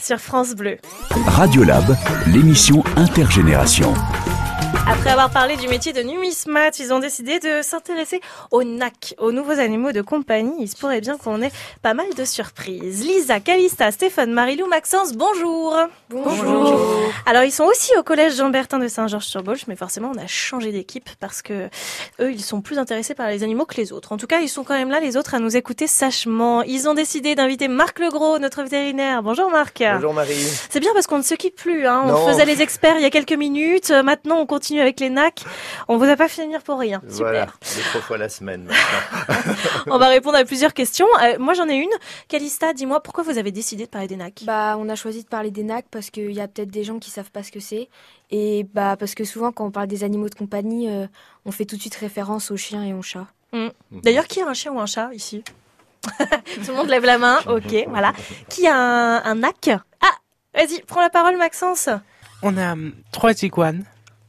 Sur France Bleu. Radiolab, l'émission intergénération. Après avoir parlé du métier de numismate, ils ont décidé de s'intéresser aux NAC, aux nouveaux animaux de compagnie. Il se pourrait bien qu'on ait pas mal de surprises. Lisa, Calista, Stéphane, Marilou, Maxence, bonjour. Bonjour. Alors ils sont aussi au collège Jean-Bertin de Saint-Georges-sur-Bolche, mais forcément on a changé d'équipe parce que eux ils sont plus intéressés par les animaux que les autres. En tout cas ils sont quand même là les autres à nous écouter sachement. Ils ont décidé d'inviter Marc Legros, notre vétérinaire. Bonjour Marc. Bonjour Marie. C'est bien parce qu'on ne se quitte plus. Hein. On Non. faisait les experts il y a quelques minutes. Euh, Maintenant, on continue avec les NAC. On vous a pas fait venir pour rien. Super. Voilà, deux trois fois la semaine maintenant. On va répondre à plusieurs questions. Euh, moi, j'en ai une. Calista, dis-moi, pourquoi vous avez décidé de parler des NAC Bah, on a choisi de parler des NAC parce qu'il y a peut-être des gens qui savent pas ce que c'est. Et bah, parce que souvent, quand on parle des animaux de compagnie, euh, on fait tout de suite référence aux chiens et aux chats. D'ailleurs, qui a un chien ou un chat ici? Tout le monde lève la main. Ok, voilà. Qui a un, un NAC Ah, vas-y, prends la parole, Maxence. On a hum, trois iguanes.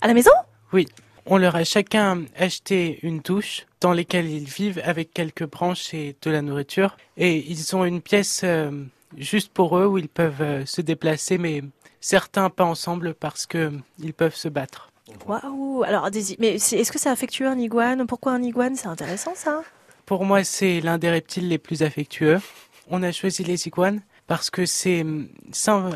À la maison? On leur a chacun acheté une douche dans lesquelles ils vivent avec quelques branches et de la nourriture. Et ils ont une pièce euh, juste pour eux où ils peuvent euh, se déplacer, mais certains pas ensemble parce que ils peuvent se battre. Waouh Alors, des- mais est-ce que c'est affectueux un iguane? Pourquoi un iguane? C'est intéressant, ça. Pour moi, c'est l'un des reptiles les plus affectueux. On a choisi les iguanes parce que c'est hum,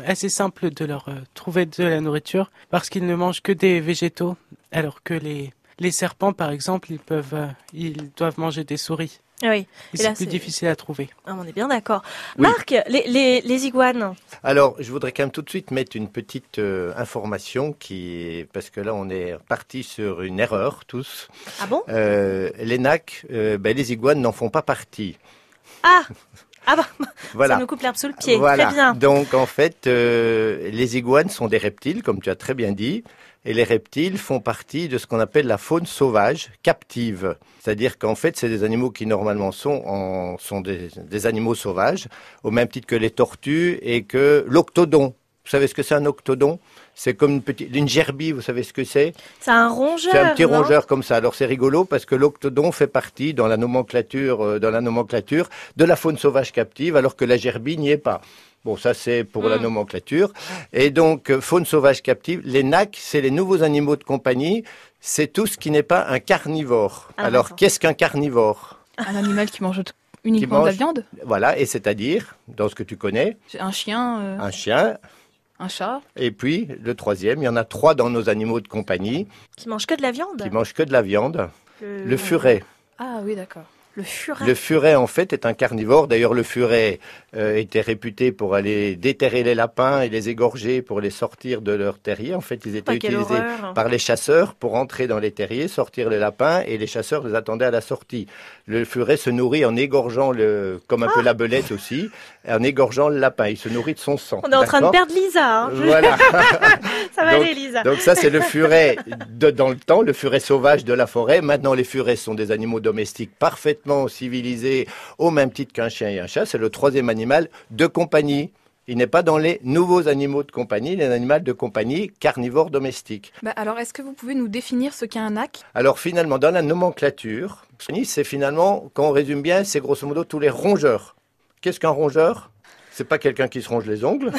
assez simple de leur euh, trouver de la nourriture parce qu'ils ne mangent que des végétaux alors que les les serpents, par exemple, ils peuvent, euh, ils doivent manger des souris. Ah Oui, c'est plus difficile à trouver. Ah, on est bien d'accord. Oui. Marc, les, les, les iguanes. Alors, je voudrais quand même tout de suite mettre une petite euh, information qui parce que là on est parti sur une erreur tous. Ah bon? Euh, les NAC, euh, ben, les iguanes n'en font pas partie. Ah Ah bah, Voilà. ça nous coupe l'herbe sous le pied. Voilà. Très bien. Donc en fait, euh, les iguanes sont des reptiles, comme tu as très bien dit, et les reptiles font partie de ce qu'on appelle la faune sauvage captive. C'est-à-dire qu'en fait, c'est des animaux qui normalement sont, en, sont des, des animaux sauvages, au même titre que les tortues et que l'octodon. Vous savez ce que c'est un octodon? C'est comme une petite, une gerbille. Vous savez ce que c'est? C'est un rongeur. c'est un petit rongeur comme ça. Alors c'est rigolo parce que l'octodon fait partie dans la nomenclature, euh, dans la nomenclature de la faune sauvage captive, alors que la gerbille n'y est pas. Bon, ça c'est pour la Mm. nomenclature. Et donc euh, faune sauvage captive, les NAC, c'est les nouveaux animaux de compagnie. C'est tout ce qui n'est pas un carnivore. Ah, alors qu'est-ce qu'un carnivore? Un animal qui mange uniquement de la viande? Voilà, et c'est-à-dire dans ce que tu connais, Un chien, euh, un chien. Un chat. Et puis le troisième, il y en a trois dans nos animaux de compagnie Qui mange que de la viande. qui mangent que de la viande. Le, Le furet. Ah oui, d'accord. Le furet. Le furet, en fait, est un carnivore. D'ailleurs, le furet euh, était réputé pour aller déterrer les lapins et les égorger pour les sortir de leur terrier. En fait, ils étaient Ah, quelle utilisés horreur. par les chasseurs pour entrer dans les terriers, sortir les lapins, et les chasseurs les attendaient à la sortie. Le furet se nourrit en égorgeant le, comme un peu la belette aussi, en égorgeant le lapin. Il se nourrit de son sang. Ah. On est en train de perdre Lisa. hein. Voilà. Ça va Donc- aller, Lisa. Donc ça, c'est le furet de, dans le temps, le furet sauvage de la forêt. Maintenant, les furets sont des animaux domestiques parfaitement civilisés, au même titre qu'un chien et un chat. C'est le troisième animal de compagnie. Il n'est pas dans les nouveaux animaux de compagnie, les animaux de compagnie carnivores domestiques. Bah, alors, est-ce que vous pouvez nous définir ce qu'est un NAC Alors finalement, dans la nomenclature, c'est finalement, quand on résume bien, c'est grosso modo tous les rongeurs. Qu'est-ce qu'un rongeur? C'est pas quelqu'un qui se ronge les ongles.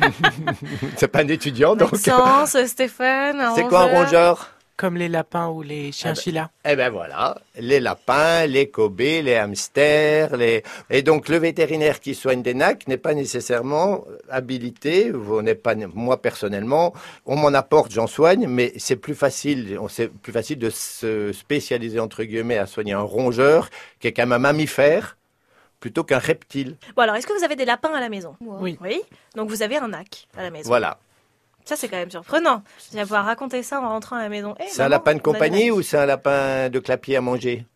c'est pas un étudiant, donc. Maxence, Stéphane. un C'est quoi un rongeur? Comme les lapins ou les chinchillas. Eh ben voilà, les lapins, les kobés, les hamsters, les et donc le vétérinaire qui soigne des nacs n'est pas nécessairement habilité. Vous n'êtes pas moi personnellement, on m'en apporte, j'en soigne, mais c'est plus facile, on- c'est plus facile de se spécialiser entre guillemets à soigner un rongeur qui est quand même un mammifère plutôt qu'un reptile. Bon, alors, est-ce que vous avez des lapins à la maison Oui. Oui. Donc, vous avez un nac à la maison. Voilà. Ça, c'est quand même surprenant. Je vais pouvoir raconter ça en rentrant à la maison. Eh, C'est un maman, lapin de compagnie ou c'est un lapin de clapier à manger?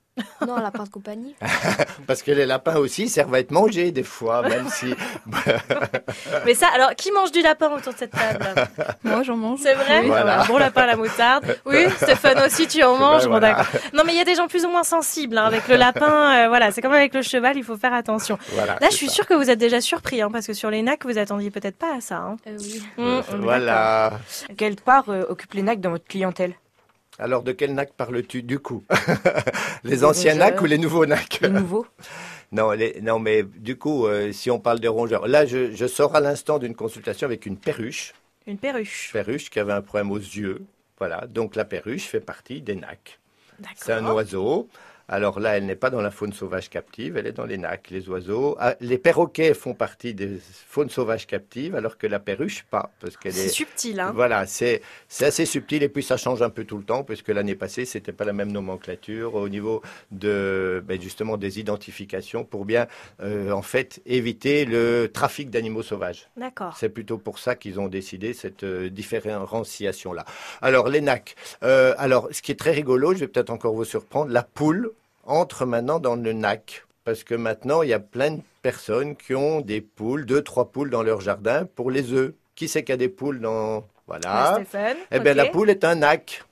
Non, un lapin de compagnie. Parce que les lapins aussi servent à être mangés des fois, même si Mais ça, alors, qui mange du lapin autour de cette table? Moi, j'en mange. C'est vrai? Oui. Voilà. Bon lapin à la moutarde. Oui, Stéphane aussi, tu en manges. Bon, voilà. d'accord. Non, mais il y a des gens plus ou moins sensibles. hein. Avec le lapin, euh, voilà, c'est comme avec le cheval, il faut faire attention. voilà. Là, je suis ça. sûre que vous êtes déjà surpris, hein, parce que sur les nacs, vous attendiez peut-être pas à ça. hein. Euh, oui. Mmh. Voilà. Quelle part euh, occupent les NAC dans votre clientèle? Alors, de quel NAC parles-tu du coup Les Les anciens rongeurs. NAC ou les nouveaux NAC Les nouveaux Non, les- non, mais du coup, euh, si on parle de rongeurs, là, je, je sors à l'instant d'une consultation avec une perruche, Une perruche. perruche qui avait un problème aux yeux. Voilà, donc la perruche fait partie des nacs. C'est un oiseau. Alors là, elle n'est pas dans la faune sauvage captive, elle est dans les nacs, les oiseaux. Ah, les perroquets font partie des faunes sauvages captives, alors que la perruche, pas. Parce qu'elle C'est est. subtil, hein. Voilà, c'est c'est assez subtil et puis ça change un peu tout le temps puisque l'année passée c'était pas la même nomenclature au niveau de ben, justement des identifications pour bien euh, en fait éviter le trafic d'animaux sauvages. D'accord. C'est plutôt pour ça qu'ils ont décidé cette euh, différenciation là. Alors les nacs. Euh, alors ce qui est très rigolo, je vais peut-être encore vous surprendre, la poule entre maintenant dans le nac. Parce que maintenant, il y a plein de personnes qui ont des poules, deux, trois poules dans leur jardin pour les œufs. Qui c'est qui a des poules dans... Voilà. Stéphane. Eh bien, la poule est un nac.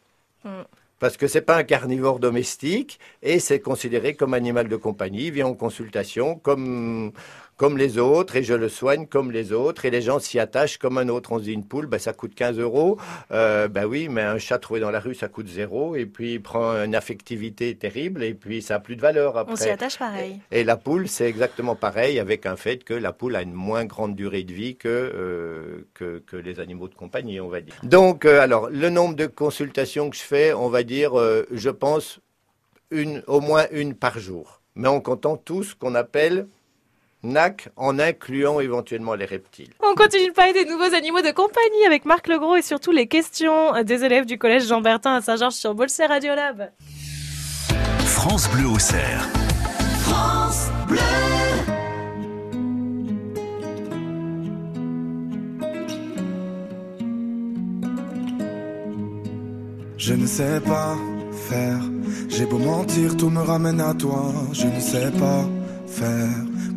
Hmm. Parce que c'est pas un carnivore domestique et c'est considéré comme animal de compagnie. Il vient en consultation comme, comme les autres et je le soigne comme les autres et les gens s'y attachent comme un autre. On se dit une poule, ben, ça coûte 15 euros. Euh, ben oui, mais un chat trouvé dans la rue, ça coûte zéro et puis il prend une affectivité terrible et puis ça a plus de valeur après. On s'y attache pareil. Et la poule, c'est exactement pareil, avec un fait que la poule a une moins grande durée de vie que, euh, que, que les animaux de compagnie, on va dire. Donc, euh, alors, le nombre de consultations que je fais, on va dire, je pense, une, au moins une par jour. Mais en comptant tout ce qu'on appelle NAC, en incluant éventuellement les reptiles. On continue de parler des nouveaux animaux de compagnie avec Marc Legros et surtout les questions des élèves du collège Jean-Bertin à Saint-Georges-sur-Beauce, c'est Radiolab. France Bleu au cerf. Je ne sais pas faire. J'ai beau mentir, tout me ramène à toi. Je ne sais pas faire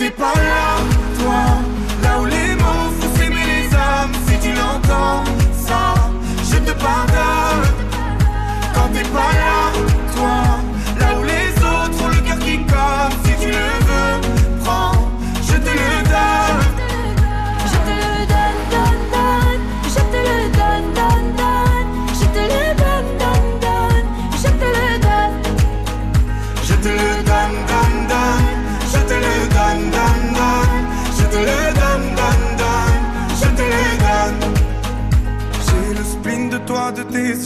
T'es pas là, toi, là où les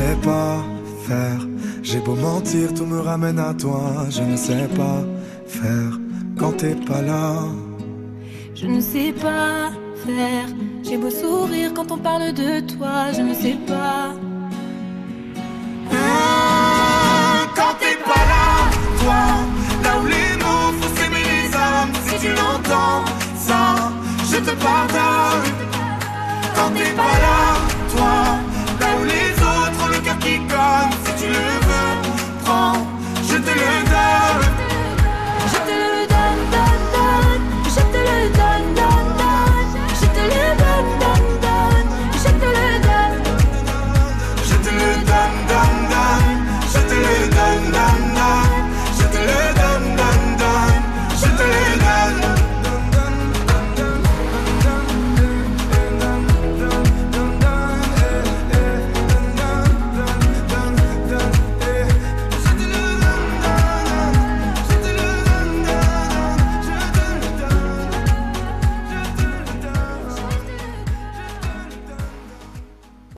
sais pas faire. J'ai beau mentir, tout me ramène à toi. Je ne sais pas faire quand t'es pas là. Je ne sais pas faire. J'ai beau sourire quand on parle de toi. Je ne sais pas. Ah, Quand t'es pas là, toi, là où les mots font s'aimer les âmes, si tu l'entends, ça, je te pardonne.